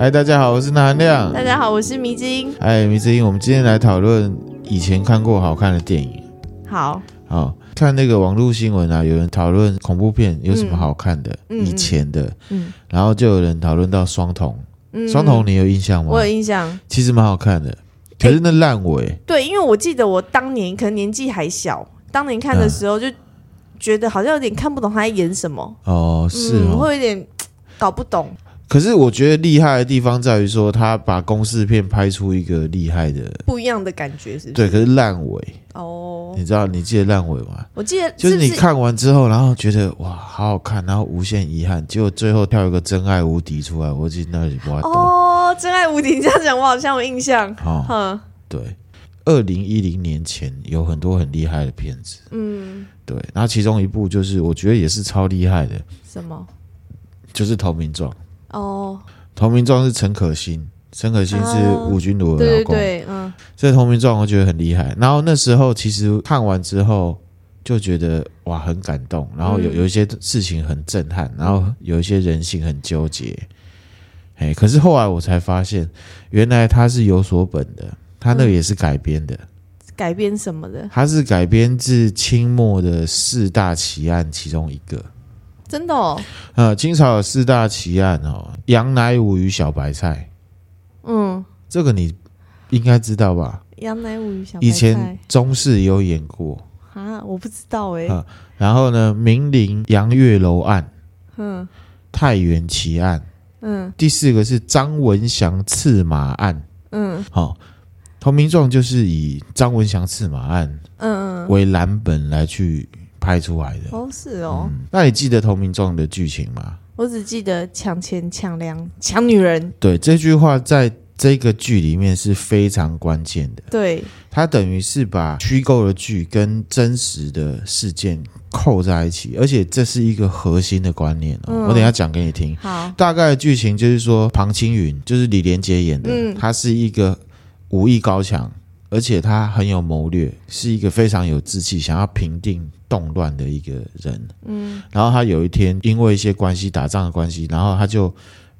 嗨，大家好，我是南亮。大家好，我是迷之音。哎，迷之音，我们今天来讨论以前看过好看的电影。好，好看那个网络新闻啊，有人讨论恐怖片有什么好看的，嗯、以前的，嗯，然后就有人讨论到双瞳。嗯，双瞳你有印象吗？我有印象，其实蛮好看的，可是那烂尾、欸。对，因为我记得我当年可能年纪还小，当年看的时候就觉得好像有点看不懂他在演什么。哦，是哦，嗯、会有点搞不懂。可是我觉得厉害的地方在于说，他把公式片拍出一个厉害的不一样的感觉，是不是？对，可是烂尾。哦，你知道你记得烂尾吗？我记得就是你看完之后，然后觉得哇，好好看，然后无限遗憾，结果最后跳一个真爱无敌出来，我记得那里不爱哦，真爱无敌，你这样讲我好像有印象。哦，嗯，对，二零一零年前有很多很厉害的片子，嗯，对，然后其中一部就是我觉得也是超厉害的，什么？就是《投名状》哦。投名状是陈可辛，陈可辛是吴君如的老公。对对对，嗯，这投名状我觉得很厉害。然后那时候其实看完之后就觉得哇很感动，然后有有一些事情很震撼，然后有一些人性很纠结。哎，可是后来我才发现，原来他是有所本的，他那个也是改编的。改编什么的？他是改编自清末的四大奇案其中一个。真的哦，呃，清朝有四大奇案哦，杨乃武与小白菜，嗯，这个你应该知道吧？杨乃武与小白菜，以前中视有演过。啊，我不知道哎、欸。然后呢，明陵杨月楼案，嗯，太原奇案，嗯，第四个是张文祥刺马案，嗯，好、哦，投名状就是以张文祥刺马案，嗯，为蓝本来去。拍出来的哦，是哦、嗯。那你记得《投名状》的剧情吗？我只记得抢钱、抢粮、抢女人。对，这句话在这个剧里面是非常关键的。对，它等于是把虚构的剧跟真实的事件扣在一起，而且这是一个核心的观念哦。嗯、我等一下讲给你听。好，大概的剧情就是说，庞青云就是李连杰演的，嗯、他是一个武艺高强，而且他很有谋略，是一个非常有志气，想要平定。动乱的一个人，嗯，然后他有一天因为一些关系打仗的关系，然后他就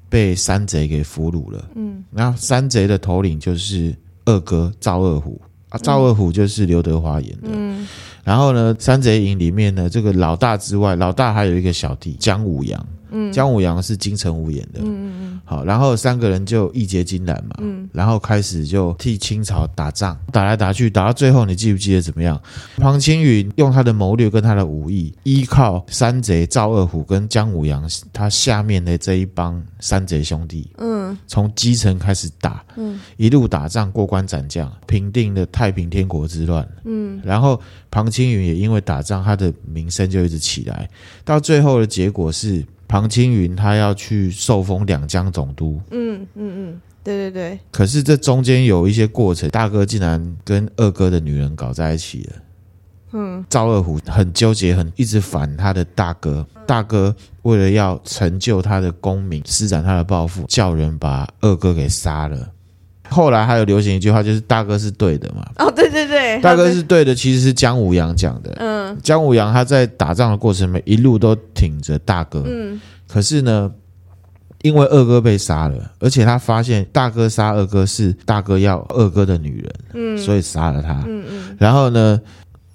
被山贼给俘虏了，嗯，然后山贼的头领就是二哥赵二虎。啊，赵二虎就是刘德华演的，嗯，然后呢，山贼营里面呢，这个老大之外，老大还有一个小弟姜武阳，嗯，姜武阳是金城武演的，嗯嗯，好，然后三个人就义结金兰嘛，嗯，然后开始就替清朝打仗，打来打去，打到最后，你记不记得怎么样？庞青云用他的谋略跟他的武艺，依靠山贼赵二虎跟姜武阳他下面的这一帮山贼兄弟，嗯，从基层开始打，嗯，一路打仗过关斩将，平定了太平天国之乱，嗯，然后庞青云也因为打仗，他的名声就一直起来，到最后的结果是。庞青云他要去受封两江总督，嗯嗯嗯，对对对。可是这中间有一些过程，大哥竟然跟二哥的女人搞在一起了。嗯，赵二虎很纠结，很一直烦他的大哥。大哥为了要成就他的功名，施展他的抱负，叫人把二哥给杀了。后来还有流行一句话，就是大哥是对的嘛。哦，对对对，大哥是对的，其实是姜武阳讲的。嗯，姜武阳他在打仗的过程中，一路都挺着大哥。嗯，可是呢，因为二哥被杀了，而且他发现大哥杀二哥是大哥要二哥的女人，嗯，所以杀了他。嗯嗯，然后呢，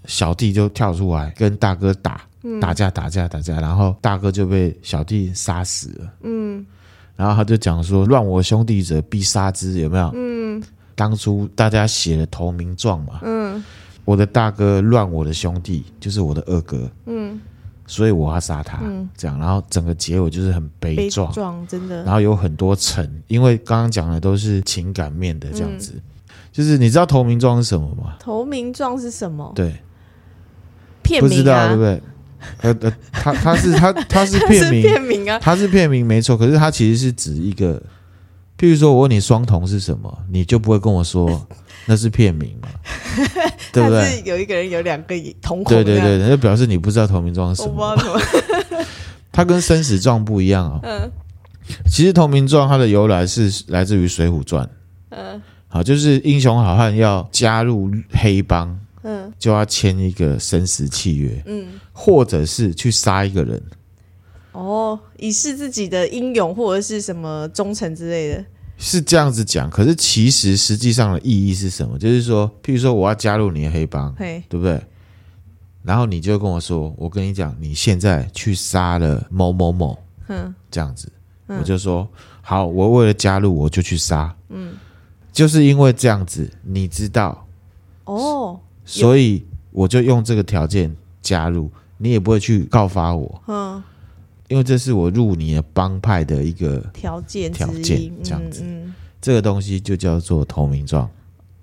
小弟就跳出来跟大哥打，打架打架打架，然后大哥就被小弟杀死了。嗯。然后他就讲说：“乱我兄弟者，必杀之。”有没有？嗯，当初大家写了投名状嘛。嗯，我的大哥乱我的兄弟，就是我的二哥。嗯，所以我要杀他。嗯，这样，然后整个结尾就是很悲壮，悲壮真的。然后有很多层，因为刚刚讲的都是情感面的这样子。嗯、就是你知道投名状是什么吗？投名状是什么？对，片名、啊、不知道对不对？呃呃，他他是他他是片名，片名啊，他是片名没错。可是他其实是指一个，譬如说我问你双瞳是什么，你就不会跟我说 那是片名嘛，对不对？有一个人有两个瞳孔，对对对，那就表示你不知道投名状是什么。它 跟生死状不一样啊、哦。嗯，其实投名状它的由来是来自于《水浒传》。嗯，好，就是英雄好汉要加入黑帮。嗯，就要签一个生死契约，嗯，或者是去杀一个人，哦，以示自己的英勇或者是什么忠诚之类的，是这样子讲。可是其实实际上的意义是什么？就是说，譬如说我要加入你的黑帮，对不对？然后你就跟我说，我跟你讲，你现在去杀了某某某，嗯，这样子，嗯。我就说好，我为了加入，我就去杀，嗯，就是因为这样子，你知道，哦，所以我就用这个条件加入，你也不会去告发我。嗯，因为这是我入你的帮派的一个条件条件这样子。嗯嗯。这个东西，就叫做投名状。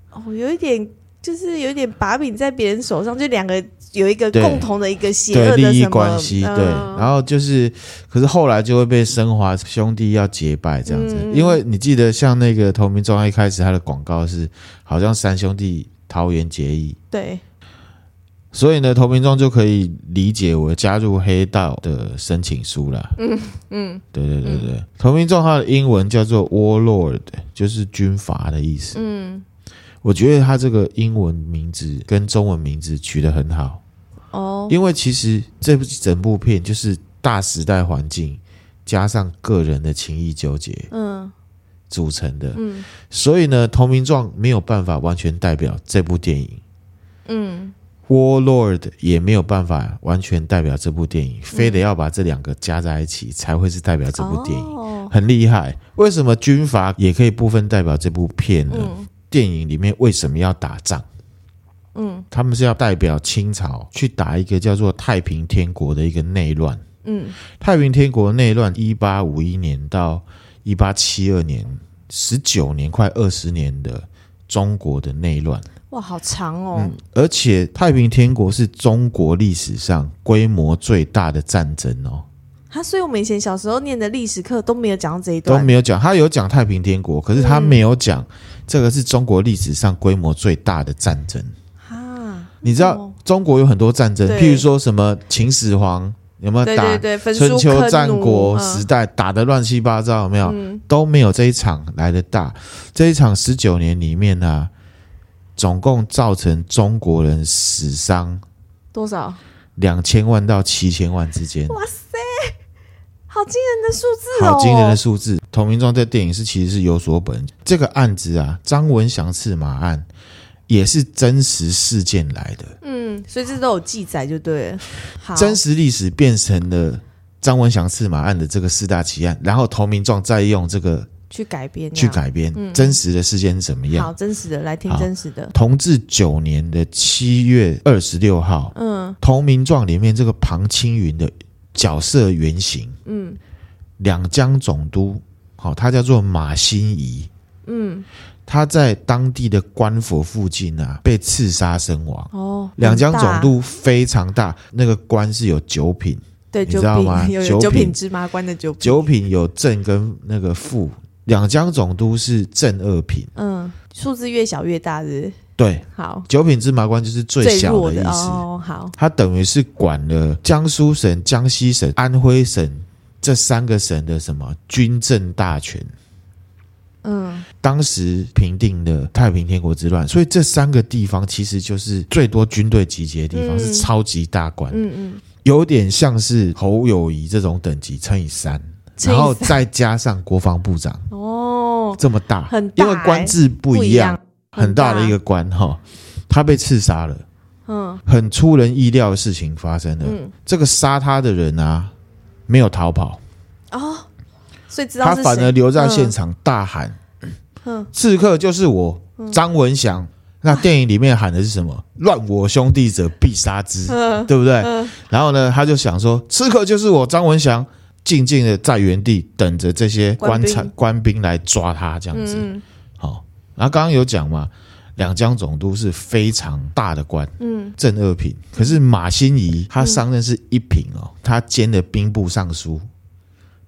哦，有一点就是有一点把柄在别人手上，就两个有一个共同的一个邪对利益恶的什么关系，嗯。对，然后就是，可是后来就会被升华兄弟要结拜这样子，嗯。因为你记得像那个投名状一开始他的广告是好像三兄弟桃园结义，对，所以呢，投名状就可以理解为加入黑道的申请书啦。嗯嗯。对对对对，投名状它的英文叫做 Warlord，就是军阀的意思。嗯，我觉得它这个英文名字跟中文名字取得很好，哦，因为其实这部整部片就是大时代环境加上个人的情谊纠结嗯。组成的，嗯。所以呢，投名状没有办法完全代表这部电影。嗯，Warlord 也没有办法完全代表这部电影，非得要把这两个加在一起才会是代表这部电影，哦很厉害。为什么军阀也可以部分代表这部片呢？嗯电影里面为什么要打仗？嗯他们是要代表清朝去打一个叫做太平天国的一个内乱。嗯太平天国内乱，一八五一年到一八七二年，十九年快二十年的中国的内乱。哇，好长哦，嗯，而且太平天国是中国历史上规模最大的战争哦，他所以我们以前小时候念的历史课都没有讲到这一段，都没有讲。他有讲太平天国，可是他没有讲这个是中国历史上规模最大的战争。啊，你知道哦中国有很多战争，譬如说什么秦始皇有没有打春秋战国嗯时代打得乱七八糟，有没有？嗯都没有这一场来的大。这一场十九年里面呢、啊，总共造成中国人死伤多少？两千万到七千万之间，哇塞，好惊人的数字哦！好惊人的数字。投名状在电影是其实是有所本，这个案子啊，张文祥刺马案也是真实事件来的，嗯，所以这都有记载就对了。好，真实历史变成了张文祥刺马案的这个四大奇案，然后投名状再用这个去改编，去改编、真实的事件是怎么样。好，真实的来听真实的。同治九年的七月二十六号，嗯。投名状里面这个庞青云的角色原型，嗯。两江总督，好，他叫做马新贻，嗯，他在当地的官府附近啊被刺杀身亡。哦，两江总督非常大，那个官是有九品，对你知道吗？有九品芝麻官的九品，九品有正跟那个副，两江总督是正二品，嗯，数字越小越大，是是？对，好，九品芝麻官就是最小的的意思。哦。好，他等于是管了江苏省、江西省、安徽省这三个省的什么军政大权。嗯当时平定了太平天国之乱，所以这三个地方其实就是最多军队集结的地方，嗯是超级大官，嗯嗯，有点像是侯友谊这种等级乘以三，乘以三然后再加上国防部长。哦，这么大，很大因为官制不一样，很很大的一个官哈，他被刺杀了。嗯。很出人意料的事情发生了。嗯。这个杀他的人啊，没有逃跑，哦，所以知道他反而留在现场大喊：“嗯。刺客就是我，张文祥。”那电影里面喊的是什么？“ 乱我兄弟者，必杀之”，嗯。对不对？嗯。然后呢，他就想说：“刺客就是我，张文祥。”静静的在原地等着这些官差官兵来抓他，这样子。嗯好，然后刚刚有讲嘛，两江总督是非常大的官，嗯正二品，可是马新贻他上任是一品哦，他兼了兵部尚书。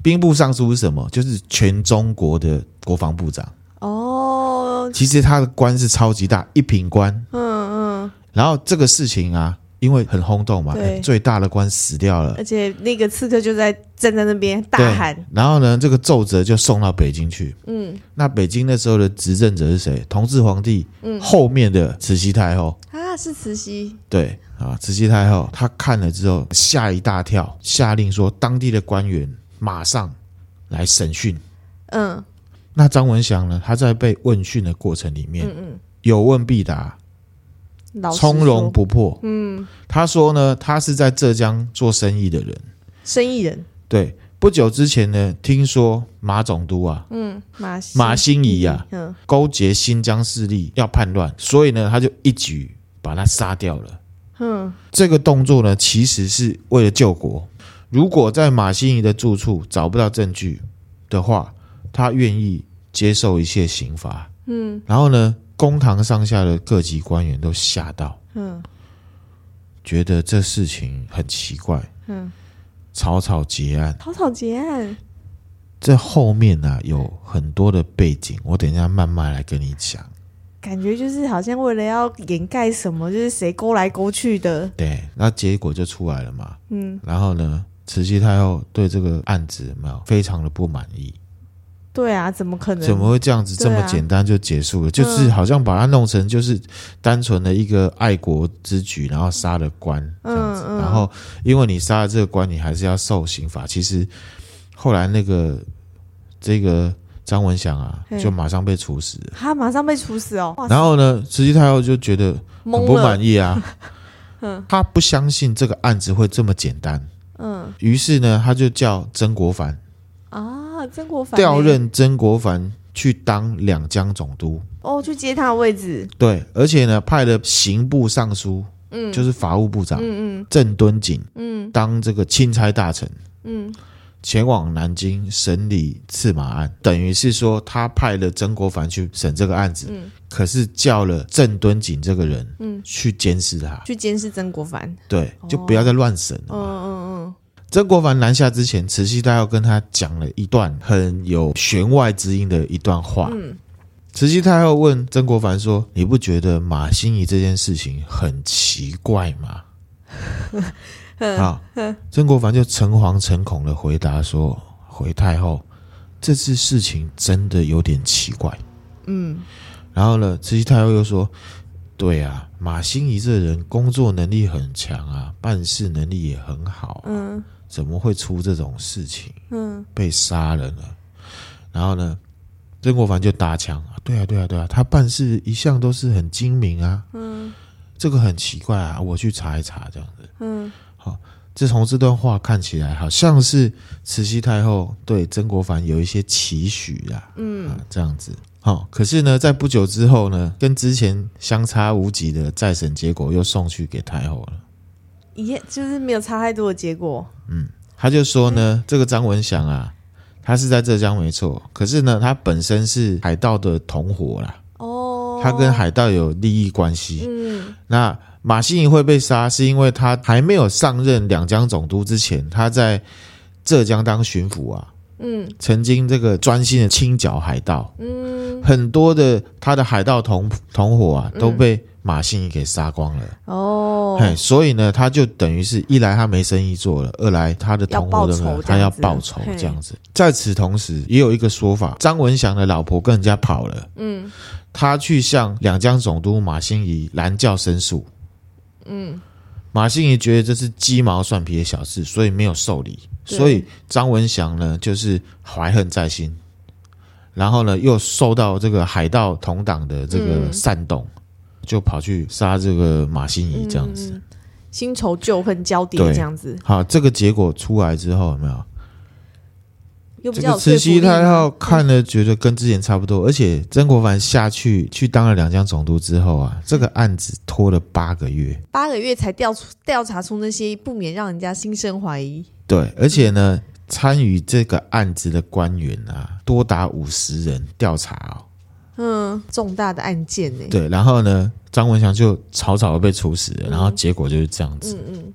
兵部尚书是什么？就是全中国的国防部长。哦，其实他的官是超级大，一品官。嗯嗯，然后这个事情啊，因为很轰动嘛，对哎最大的官死掉了而，且那个刺客就在站在那边大对喊，然后呢，这个奏折就送到北京去。嗯那北京那时候的执政者是谁？同治皇帝嗯后面的慈禧太后。啊，是慈禧，对，啊，慈禧太后她看了之后吓一大跳，下令说当地的官员马上来审讯。嗯，那张文祥呢？他在被问讯的过程里面，嗯嗯，有问必答，从容不迫。嗯，他说呢，他是在浙江做生意的人，生意人。对，不久之前呢，听说马总督啊，嗯，马马新仪啊，嗯，勾结新疆势力要叛乱，所以呢，他就一举把他杀掉了。嗯，这个动作呢，其实是为了救国。如果在马新仪的住处找不到证据的话，他愿意接受一切刑罚。嗯，然后呢，公堂上下的各级官员都吓到，嗯，觉得这事情很奇怪。嗯，草草结案，草草结案。这后面呢、啊、有很多的背景，我等一下慢慢来跟你讲。感觉就是好像为了要掩盖什么，就是谁勾来勾去的。对，那结果就出来了嘛。嗯，然后呢，慈禧太后对这个案子有没有非常的不满意。对啊，怎么可能？怎么会这样子这么简单就结束了？啊、就是好像把它弄成就是单纯的一个爱国之举，然后杀了官这样子。嗯嗯、然后因为你杀了这个官，你还是要受刑罚。其实后来那个这个。张文祥啊，就马上被处死了。他马上被处死哦。然后呢，慈禧太后就觉得很不满意啊。嗯，他不相信这个案子会这么简单。嗯，于是呢，他就叫曾国藩啊，曾国藩调任曾国藩去当两江总督。哦，去接他的位置。对，而且呢，派了刑部尚书，嗯，就是法务部长，嗯嗯，郑敦锦，嗯，当这个钦差大臣，嗯。前往南京审理刺马案，等于是说他派了曾国藩去审这个案子，嗯，可是叫了郑敦锦这个人，嗯，去监视他，去监视曾国藩，对，就不要再乱审了。嗯嗯嗯。曾国藩南下之前，慈禧太后跟他讲了一段很有弦外之音的一段话。嗯，慈禧太后问曾国藩说：“你不觉得马心怡这件事情很奇怪吗？” 啊，曾国藩就诚惶诚恐的回答说：“回太后，这次事情真的有点奇怪。”嗯，然后呢，慈禧太后又说：“对啊，马心怡这人工作能力很强啊，办事能力也很好，嗯，怎么会出这种事情？嗯，被杀了呢？”然后呢，曾国藩就搭腔：“对啊，对啊，对啊，他办事一向都是很精明啊，嗯，这个很奇怪啊，我去查一查，这样子，嗯。”好，自从这段话看起来，好像是慈禧太后对曾国藩有一些期许啊，嗯啊，这样子。好，可是呢，在不久之后呢，跟之前相差无几的再审结果又送去给太后了，也就是没有差太多的结果。嗯，他就说呢，这个张文祥啊，他是在浙江没错，可是呢，他本身是海盗的同伙啦，哦，他跟海盗有利益关系。嗯，那。马新仪会被杀，是因为他还没有上任两江总督之前，他在浙江当巡抚啊。嗯，曾经这个专心的清剿海盗。嗯，很多的他的海盗同同伙啊，都被马兴仪给杀光了。哦，嘿，所以呢，他就等于是一来他没生意做了，二来他的同伙的他要报仇这样子。在此同时，也有一个说法，张文祥的老婆跟人家跑了。嗯，他去向两江总督马兴仪拦轿申诉。嗯，马兴仪觉得这是鸡毛蒜皮的小事，所以没有受理。所以张文祥呢，就是怀恨在心，然后呢，又受到这个海盗同党的这个煽动，嗯、就跑去杀这个马兴仪，这样子，新仇旧恨交叠，这样子。好，这个结果出来之后，有没有？这个慈禧太后看了，觉得跟之前差不多，而且曾国藩下去去当了两江总督之后啊，这个案子拖了八个月，八个月才调出调查出那些不免让人家心生怀疑。对，而且呢，参与这个案子的官员啊，多达五十人调查哦。嗯，重大的案件呢。对，然后呢，张文祥就草草的被处死了，然后结果就是这样子。嗯嗯。嗯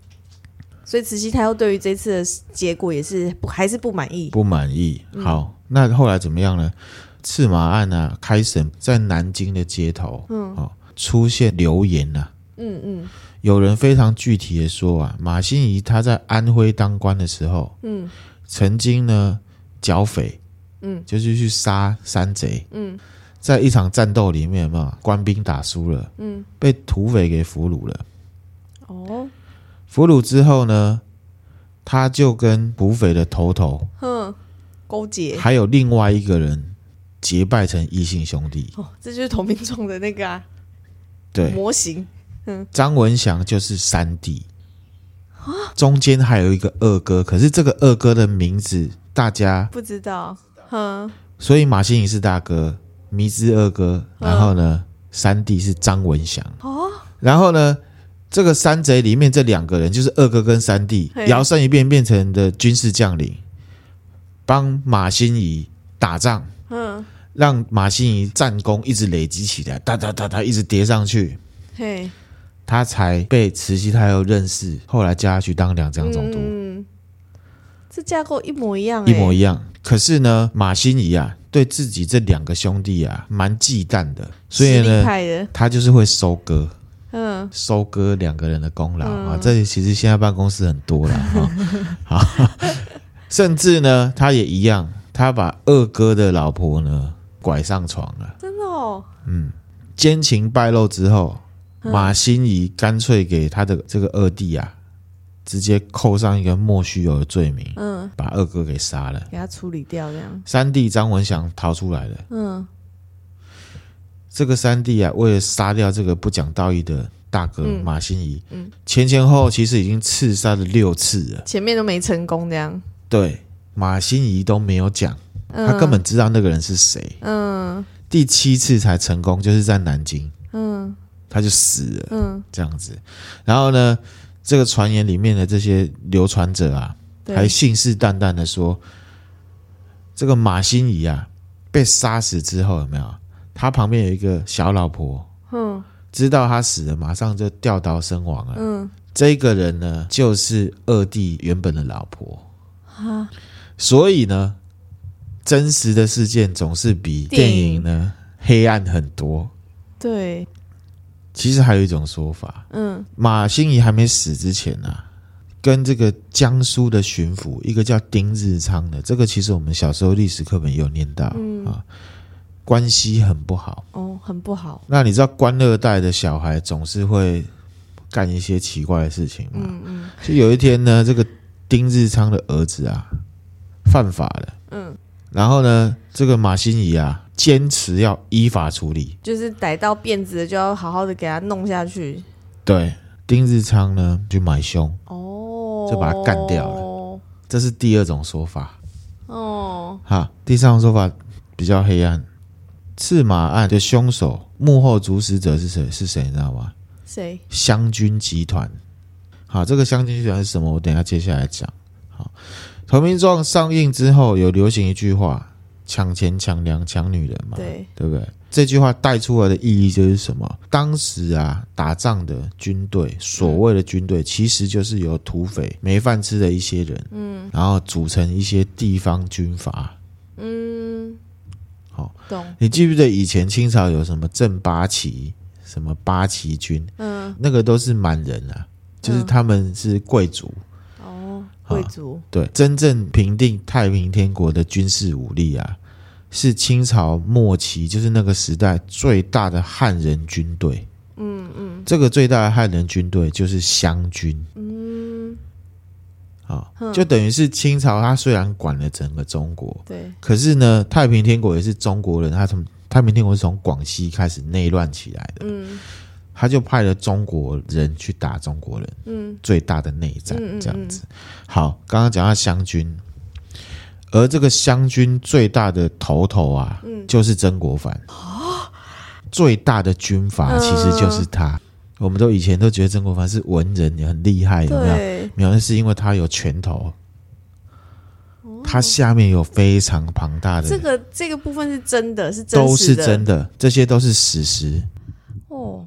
所以慈禧太后对于这次的结果也是不还是不满意，不满意。好，嗯、那后来怎么样呢？赤马案啊，开审在南京的街头，嗯，哦，出现流言呐、啊，嗯嗯，有人非常具体的说啊，马兴仪他在安徽当官的时候，嗯，曾经呢剿匪，嗯，就是去杀山贼，嗯，在一场战斗里面嘛，官兵打输了，嗯，被土匪给俘虏了。哦，俘虏之后呢，他就跟土匪的头头，哼，勾结，还有另外一个人结拜成异姓兄弟。哦，这就是同名状的那个啊，对，模型。嗯，张文祥就是三弟，中间还有一个二哥，可是这个二哥的名字大家不知道。哼，所以马新贻是大哥，迷之二哥，然后呢，三弟是张文祥。哦，然后呢，这个山贼里面这两个人就是二哥跟三弟，摇身一变变成的军事将领，帮马新仪打仗。嗯，让马新仪战功一直累积起来，哒哒哒哒一直叠上去。嘿。他才被慈禧太后认识，后来叫他去当两江总督。嗯，这架构一模一样，一模一样。可是呢，马新仪啊，对自己这两个兄弟啊，蛮忌惮的，所以呢，他就是会收割，嗯，收割两个人的功劳啊。嗯，这里其实现在办公室很多了啊，好，甚至呢，他也一样，他把二哥的老婆呢拐上床了，真的哦，嗯，奸情败露之后。马心怡干脆给他的这个二弟啊，直接扣上一个莫须有的罪名，嗯，把二哥给杀了，给他处理掉这样。三弟张文祥逃出来了，嗯，这个三弟啊，为了杀掉这个不讲道义的大哥马新贻，嗯，前前后后其实已经刺杀了六次了，前面都没成功这样。对，马新贻都没有讲，他根本知道那个人是谁，嗯，第七次才成功，就是在南京，嗯。他就死了，嗯，这样子。然后呢，这个传言里面的这些流传者啊，还信誓旦旦的说，这个马心怡啊被杀死之后有没有？他旁边有一个小老婆，嗯，知道他死了，马上就掉刀身亡了。嗯，这个人呢，就是二弟原本的老婆。哈，所以呢，真实的事件总是比电影呢黑暗很多。对。其实还有一种说法，嗯，马新贻还没死之前啊，跟这个江苏的巡抚，一个叫丁日昌的，这个其实我们小时候历史课本也有念到，嗯啊，关系很不好，哦，很不好。那你知道官二代的小孩总是会干一些奇怪的事情吗？嗯嗯。就有一天呢，这个丁日昌的儿子啊，犯法了，嗯，然后呢，这个马心怡啊。坚持要依法处理，就是逮到辫子的就要好好的给他弄下去。对，丁日昌呢就买凶，哦，就把他干掉了。这是第二种说法。哦，好，第三种说法比较黑暗。赤马案的凶手幕后主使者是谁？是谁？你知道吗？谁？湘军集团。好，这个湘军集团是什么？我等一下接下来讲。好，投名状上映之后，有流行一句话。抢钱、抢粮、抢女人嘛，对，对不对？这句话带出来的意义就是什么？当时啊，打仗的军队，所谓的军队，其实就是由土匪、没饭吃的一些人，嗯，然后组成一些地方军阀，嗯，好，懂。你记不记得以前清朝有什么正八旗、什么八旗军？嗯，那个都是满人啊，就是他们是贵族。贵族对，真正平定太平天国的军事武力啊，是清朝末期，就是那个时代最大的汉人军队。嗯嗯，这个最大的汉人军队就是湘军。嗯，好，就等于是清朝，他虽然管了整个中国，对，可是呢，太平天国也是中国人，他从太平天国是从广西开始内乱起来的。嗯。他就派了中国人去打中国人，嗯，最大的内战这样子。好，刚刚讲到湘军，而这个湘军最大的头头啊，就是曾国藩。最大的军阀其实就是他。我们都以前都觉得曾国藩是文人，也很厉害，有没有？没有，是因为他有拳头，他下面有非常庞大的。这个这个部分是真的，是真的，都是真的，这些都是史实。哦。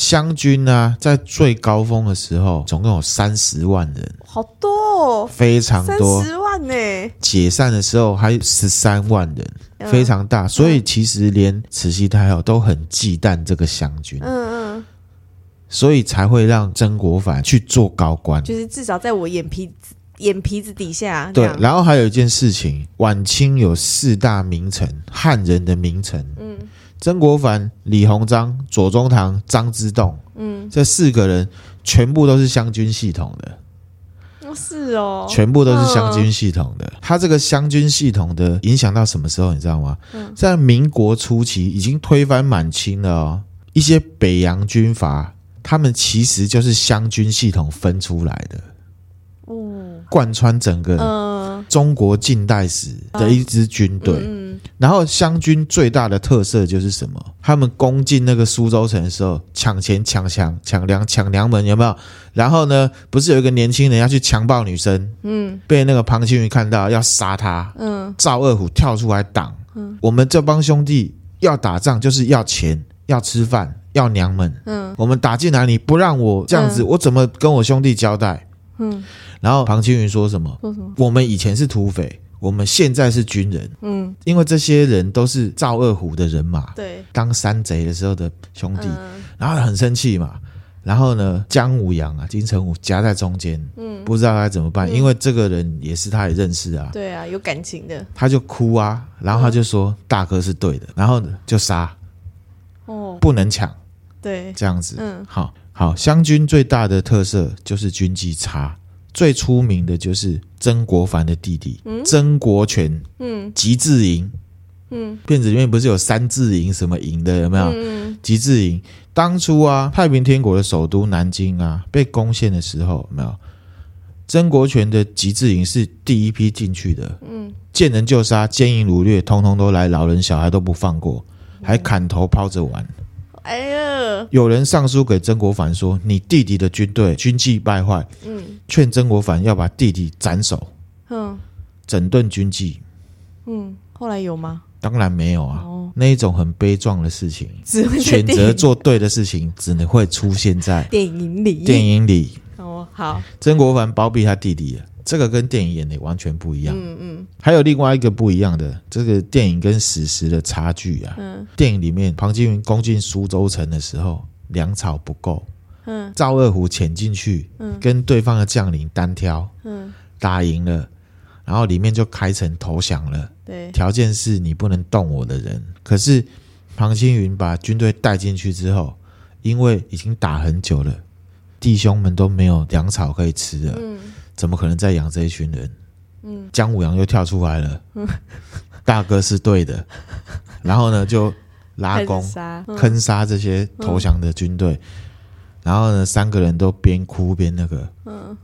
湘军呢、啊，在最高峰的时候，总共有三十万人，好多，哦，非常多，三十万呢。解散的时候还有十三万人，嗯，非常大。所以其实连慈禧太后都很忌惮这个湘军，嗯嗯，所以才会让曾国藩去做高官，就是至少在我眼皮眼皮子底下。对，然后还有一件事情，晚清有四大名臣，汉人的名臣，嗯。曾国藩、李鸿章、左宗棠、张之洞，嗯，这四个人全部都是湘军系统的。是哦，全部都是湘军系统的。他这个湘军系统的影响到什么时候？你知道吗？在民国初期已经推翻满清了哦。一些北洋军阀，他们其实就是湘军系统分出来的。哦，贯穿整个中国近代史的一支军队。然后湘军最大的特色就是什么？他们攻进那个苏州城的时候，抢钱、抢枪、抢粮、抢粮门，有没有？然后呢，不是有一个年轻人要去强暴女生，嗯，被那个庞青云看到要杀他，嗯，赵二虎跳出来挡，嗯，我们这帮兄弟要打仗就是要钱、要吃饭、要娘们，嗯，我们打进来你不让我这样子，我怎么跟我兄弟交代？嗯，然后庞青云说什么？说什么？我们以前是土匪。我们现在是军人，嗯，因为这些人都是赵二虎的人马，对，当山贼的时候的兄弟，嗯、然后很生气嘛，然后呢，姜武阳啊，金城武夹在中间，嗯，不知道该怎么办，嗯、因为这个人也是他也认识啊，对啊，有感情的，他就哭啊，然后他就说、嗯、大哥是对的，然后呢就杀，哦，不能抢，对，这样子，嗯，好好，湘军最大的特色就是军纪差。最出名的就是曾国藩的弟弟、嗯、曾国荃，嗯，吉志营，嗯，片子里面不是有三字营什么营的有没有？嗯，吉志营当初啊，太平天国的首都南京啊被攻陷的时候有没有？曾国荃的吉志营是第一批进去的，嗯，见人就杀，奸淫掳掠，通通都来，老人小孩都不放过，还砍头抛着玩。哎呀！有人上书给曾国藩说：“你弟弟的军队军纪败坏。”嗯，劝曾国藩要把弟弟斩首。嗯，整顿军纪。嗯，后来有吗？当然没有啊。哦，那一种很悲壮的事情，选择做对的事情，只能会出现在电影里。电影里。哦，好。曾国藩包庇他弟弟。这个跟电影演的完全不一样。嗯嗯，还有另外一个不一样的，这个电影跟史实的差距啊。嗯，电影里面庞青云攻进苏州城的时候，粮草不够。嗯，赵二虎潜进去，嗯，跟对方的将领单挑，嗯，打赢了，然后里面就开城投降了。对，条件是你不能动我的人。可是庞青云把军队带进去之后，因为已经打很久了，弟兄们都没有粮草可以吃了。嗯。怎么可能再养这一群人？嗯，姜武阳又跳出来了。嗯，大哥是对的。然后呢，就拉弓 坑杀这些投降的军队。然后呢，三个人都边哭边那个，嗯，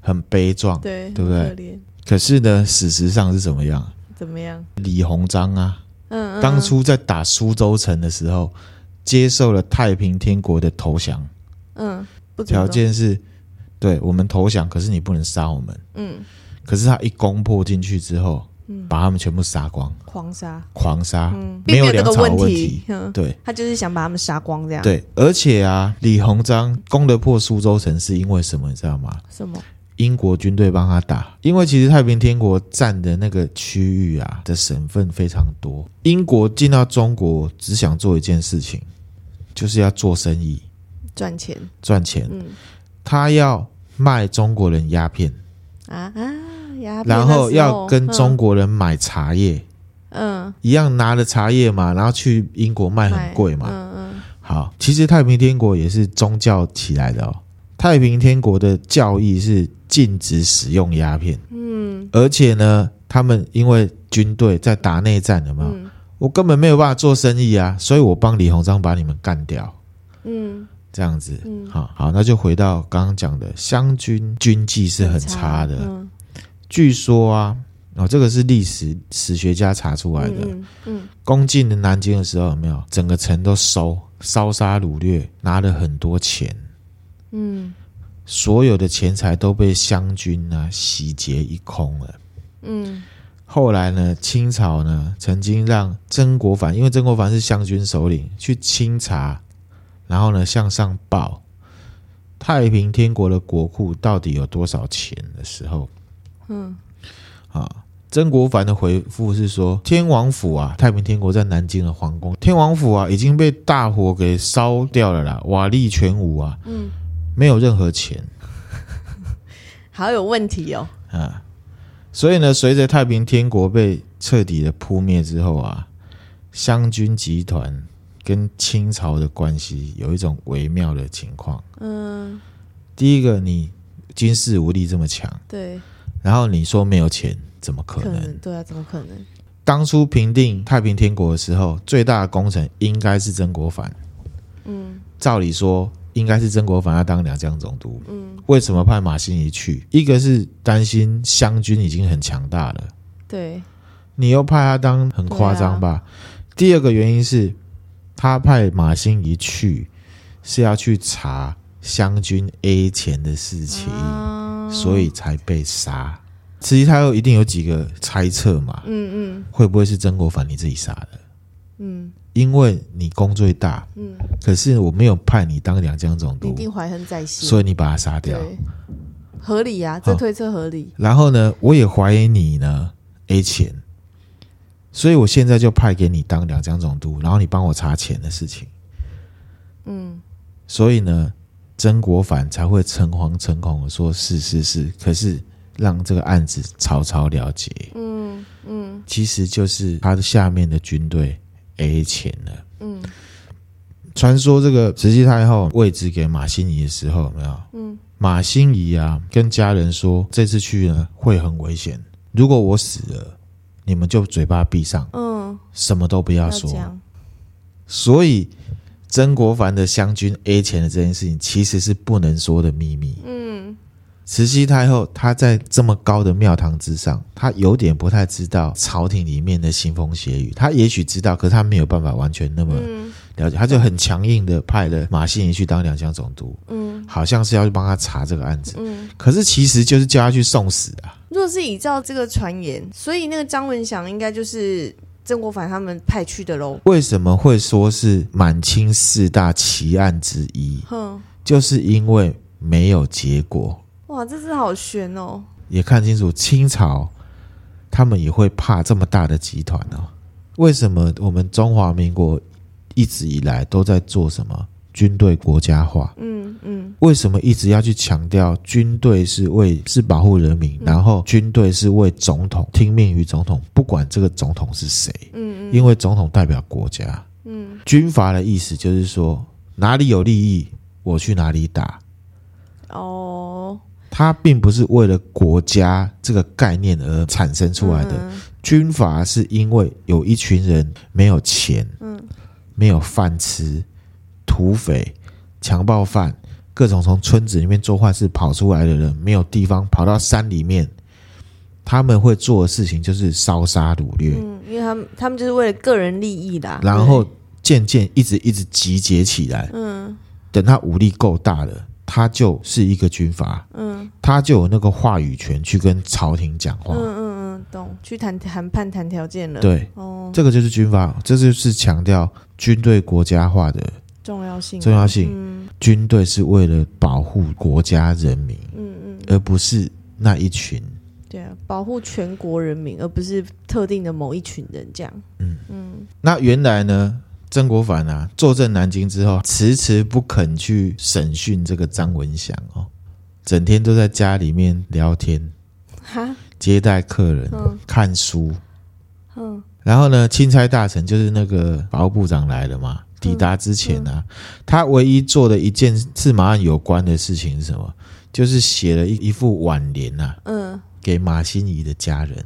很悲壮，对，对不对？可是呢，事实上是怎么样？怎么样？李鸿章啊，嗯，当初在打苏州城的时候，接受了太平天国的投降。嗯，条件是。对我们投降，可是你不能杀我们。嗯，可是他一攻破进去之后，嗯，把他们全部杀光，狂杀，狂杀，嗯，没有粮草问题。对，他就是想把他们杀光这样。对，而且啊，李鸿章攻得破苏州城是因为什么？你知道吗？什么？英国军队帮他打，因为其实太平天国占的那个区域啊的省份非常多。英国进到中国只想做一件事情，就是要做生意，赚钱，赚钱。嗯。他要卖中国人鸦片。啊啊，鸦片，然后要跟中国人买茶叶，嗯，一样拿了茶叶嘛，然后去英国卖很贵嘛，嗯嗯。好，其实太平天国也是宗教起来的哦。太平天国的教义是禁止使用鸦片，嗯，而且呢，他们因为军队在打内战了嘛，我根本没有办法做生意啊，所以我帮李鸿章把你们干掉，嗯。这样子，嗯，好好，那就回到刚刚讲的，湘军军纪是很差的。嗯，据说啊，哦，这个是历史史学家查出来的。嗯，嗯，攻进的南京的时候，有没有整个城都收，烧杀掳掠，拿了很多钱。嗯，所有的钱财都被湘军啊洗劫一空了。嗯，后来呢，清朝呢曾经让曾国藩，因为曾国藩是湘军首领，去清查。然后呢，向上报太平天国的国库到底有多少钱的时候，嗯，啊，曾国藩的回复是说，天王府啊，太平天国在南京的皇宫，天王府啊已经被大火给烧掉了啦，瓦砾全无啊，嗯，没有任何钱，好有问题哦，啊，所以呢，随着太平天国被彻底的扑灭之后啊，湘军集团。跟清朝的关系有一种微妙的情况。嗯，第一个，你军事武力这么强，对，然后你说没有钱，怎么可能？对啊，怎么可能？当初平定太平天国的时候，最大的功臣应该是曾国藩。嗯，照理说应该是曾国藩要当两江总督。嗯，为什么派马新贻去？一个是担心湘军已经很强大了，对，你又派他当，很夸张吧？第二个原因是，他派马新贻去是要去查湘军 A 钱的事情，啊、所以才被杀。其实他又一定有几个猜测嘛？嗯嗯，会不会是曾国藩你自己杀的？嗯，因为你功最大，嗯，可是我没有派你当两江总督，一定怀恨在心，所以你把他杀掉，合理呀、啊，这推测合理、哦。然后呢，我也怀疑你呢 A 钱。所以我现在就派给你当两江总督，然后你帮我查钱的事情。嗯，所以呢，曾国藩才会诚惶诚恐的说：“是是是。”可是让这个案子草草了结。嗯嗯，其实就是他的下面的军队 A 钱了。嗯，传说这个慈禧太后位置给马新贻的时候，有没有？嗯，马新贻啊，跟家人说这次去呢会很危险，如果我死了。你们就嘴巴闭上，嗯，什么都不要说。要所以，曾国藩的湘军 A 钱的这件事情，其实是不能说的秘密。嗯，慈禧太后她在这么高的庙堂之上，她有点不太知道朝廷里面的腥风血雨。她也许知道，可是她没有办法完全那么了解。他就很强硬的派了马新贻去当两江总督。嗯，好像是要去帮他查这个案子。嗯，可是其实就是叫他去送死啊。若是依照这个传言，所以那个张文祥应该就是曾国藩他们派去的喽。为什么会说是满清四大奇案之一？哼，就是因为没有结果。哇，这是好悬哦！也看清楚，清朝他们也会怕这么大的集团哦。为什么我们中华民国一直以来都在做什么？军队国家化，嗯嗯，为什么一直要去强调军队是为是保护人民，然后军队是为总统听命于总统，不管这个总统是谁，嗯嗯，因为总统代表国家，嗯，军阀的意思就是说哪里有利益我去哪里打，哦，它并不是为了国家这个概念而产生出来的，军阀是因为有一群人没有钱，嗯，没有饭吃。土匪、强暴犯，各种从村子里面做坏事跑出来的人，没有地方跑到山里面，他们会做的事情就是烧杀掳掠。嗯，因为他们他们就是为了个人利益啦。然后渐渐一直一直集结起来。嗯，等他武力够大了，他就是一个军阀。嗯，他就有那个话语权去跟朝廷讲话。嗯嗯嗯，懂，去谈谈判谈条件了。对，哦，这个就是军阀，这就是强调军队国家化的。重要性，重要性。嗯，军队是为了保护国家人民，嗯嗯，而不是那一群。对啊，保护全国人民，而不是特定的某一群人这样。嗯嗯。那原来呢，曾国藩啊，坐镇南京之后，迟迟不肯去审讯这个张文祥哦，整天都在家里面聊天，哈，接待客人，嗯，看书，嗯。然后呢，钦差大臣就是那个法务部长来了嘛。抵达之前呢、啊，他唯一做的一件刺马案有关的事情是什么？就是写了一一副挽联呐，嗯，给马新贻的家人。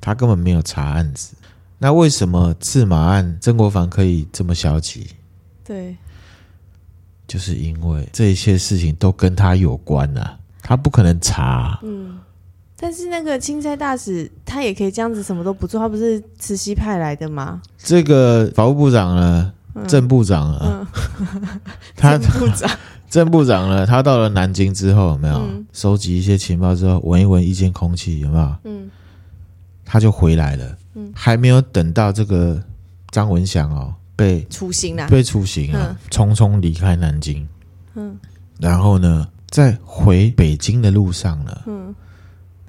他根本没有查案子。那为什么刺马案曾国藩可以这么消极？对，就是因为这一切事情都跟他有关呐、啊，他不可能查。嗯。但是那个钦差大使他也可以这样子什么都不做，他不是慈禧派来的吗？这个法务部长呢，郑、嗯、部长啊，他 郑部长，郑部长呢，他到了南京之后有没有、嗯、收集一些情报之后，闻一闻一见空气有没有？嗯，他就回来了。嗯，还没有等到这个张文祥哦被处刑了，被处刑啊，匆匆离开南京。嗯，然后呢，在回北京的路上呢，嗯。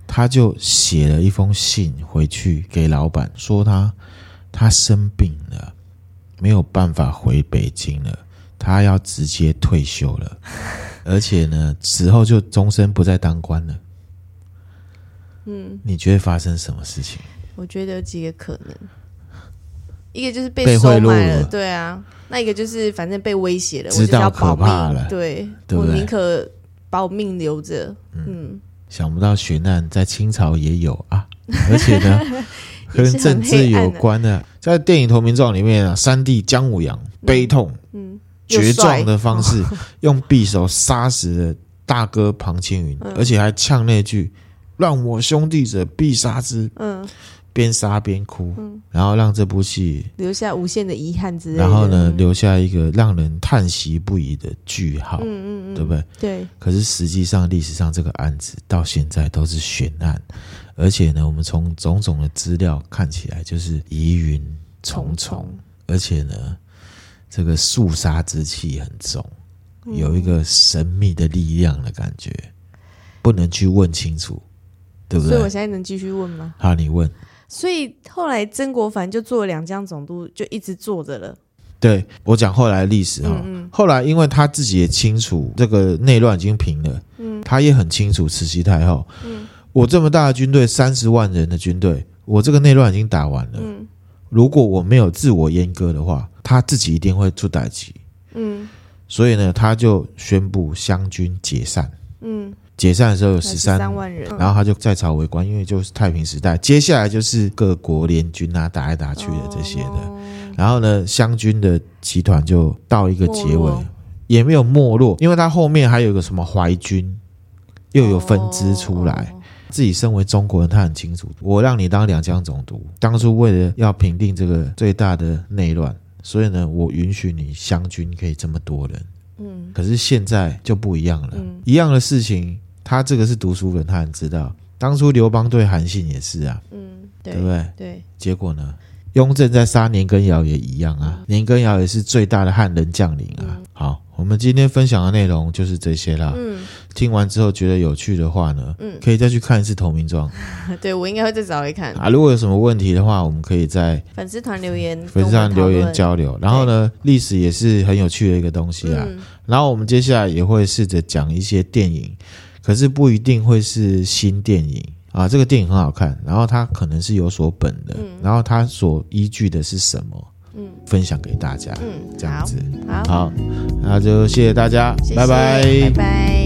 他就写了一封信回去给老板，说他他生病了，没有办法回北京了，他要直接退休了，而且呢，此后就终身不再当官了。嗯，你觉得发生什么事情？我觉得有几个可能。一个就是被收买了，对啊，那一个就是反正被威胁了，知道可怕了，对？我宁可把我命留着。嗯，嗯，想不到悬案在清朝也有啊，而且呢，跟政治有关的，在电影《投名状》里面啊，三弟姜武阳悲痛、嗯、绝状的方式，用匕首杀死了大哥庞青云，嗯、而且还呛那句。乱我兄弟者，必杀之。嗯，边杀边哭，嗯，然后让这部戏留下无限的遗憾之类的。然后呢，留下一个让人叹息不已的句号。嗯嗯嗯，对不对？对。可是实际上，历史上这个案子到现在都是悬案，而且呢，我们从种种的资料看起来，就是疑云重重，重重而且呢，这个肃杀之气很重，有一个神秘的力量的感觉，不能去问清楚。对不对？所以我现在能继续问吗？好，你问。所以后来曾国藩就做了两江总督，就一直坐着了。对，我讲后来的历史哈，嗯嗯。后来因为他自己也清楚这个内乱已经平了，嗯，他也很清楚慈禧太后，嗯，我这么大的军队，三十万人的军队，我这个内乱已经打完了，嗯，如果我没有自我阉割的话，他自己一定会出代志，嗯，所以呢，他就宣布湘军解散，嗯。解散的时候有十三万人，然后他就在朝为官，因为就是太平时代，接下来就是各国联军啊打来打去的这些的，然后呢，湘军的集团就到一个结尾，也没有没落，因为他后面还有一个什么淮军，又有分支出来，自己身为中国人，他很清楚，我让你当两江总督，当初为了要平定这个最大的内乱，所以呢，我允许你湘军可以这么多人，嗯，可是现在就不一样了，一样的事情。他这个是读书人，他很知道，当初刘邦对韩信也是啊，嗯，对，对不对？对，结果呢，雍正在杀年羹尧也一样啊，嗯、年羹尧也是最大的汉人将领啊。嗯、好，我们今天分享的内容就是这些啦。嗯，听完之后觉得有趣的话呢，嗯，可以再去看一次《投名状》。对，我应该会再找一看啊。如果有什么问题的话，我们可以在粉丝团留言，粉丝团留言交流。然后呢，历史也是很有趣的一个东西啊。嗯、然后我们接下来也会试着讲一些电影。可是不一定会是新电影。啊，这个电影很好看，然后它可能是有所本的，嗯、然后它所依据的是什么？嗯，分享给大家，嗯，这样子，好，好，那就谢谢大家，谢谢，拜拜，拜拜。